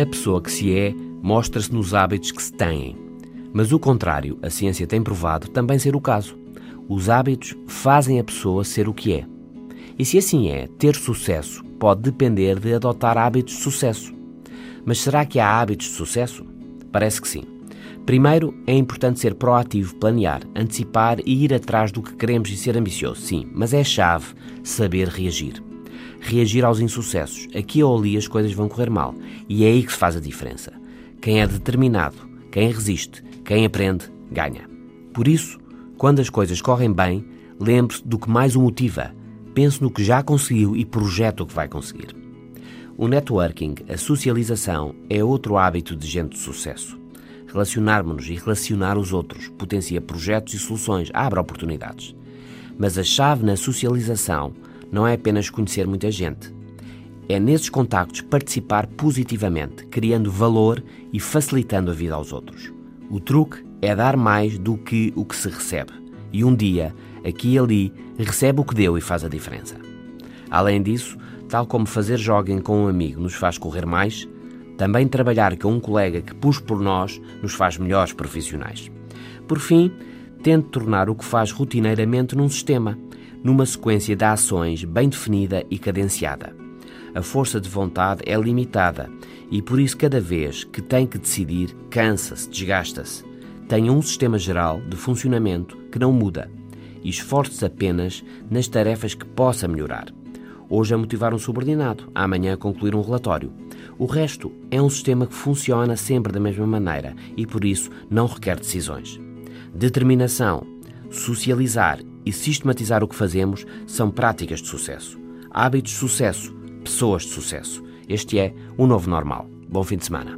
A pessoa que se é mostra-se nos hábitos que se têm. Mas o contrário, a ciência tem provado também ser o caso. Os hábitos fazem a pessoa ser o que é. E se assim é, ter sucesso pode depender de adotar hábitos de sucesso. Mas será que há hábitos de sucesso? Parece que sim. Primeiro, é importante ser proativo, planear, antecipar e ir atrás do que queremos e ser ambicioso, sim, mas é chave saber reagir. Reagir aos insucessos. Aqui ou ali as coisas vão correr mal e é aí que se faz a diferença. Quem é determinado, quem resiste, quem aprende, ganha. Por isso, quando as coisas correm bem, lembre-se do que mais o motiva. Pense no que já conseguiu e projete o que vai conseguir. O networking, a socialização, é outro hábito de gente de sucesso. Relacionarmos-nos e relacionar os outros potencia projetos e soluções, abre oportunidades. Mas a chave na socialização não é apenas conhecer muita gente. É nesses contactos participar positivamente, criando valor e facilitando a vida aos outros. O truque é dar mais do que o que se recebe. E um dia, aqui e ali, recebe o que deu e faz a diferença. Além disso, tal como fazer jogging com um amigo nos faz correr mais, também trabalhar com um colega que puxe por nós nos faz melhores profissionais. Por fim, tente tornar o que faz rotineiramente num sistema, numa sequência de ações bem definida e cadenciada. A força de vontade é limitada e por isso cada vez que tem que decidir, cansa-se, desgasta-se. Tenha um sistema geral de funcionamento que não muda e esforce-se apenas nas tarefas que possa melhorar. Hoje a motivar um subordinado, amanhã a concluir um relatório. O resto é um sistema que funciona sempre da mesma maneira e por isso não requer decisões. Determinação, socializar e sistematizar o que fazemos são práticas de sucesso. Hábitos de sucesso, pessoas de sucesso. Este é o novo normal. Bom fim de semana.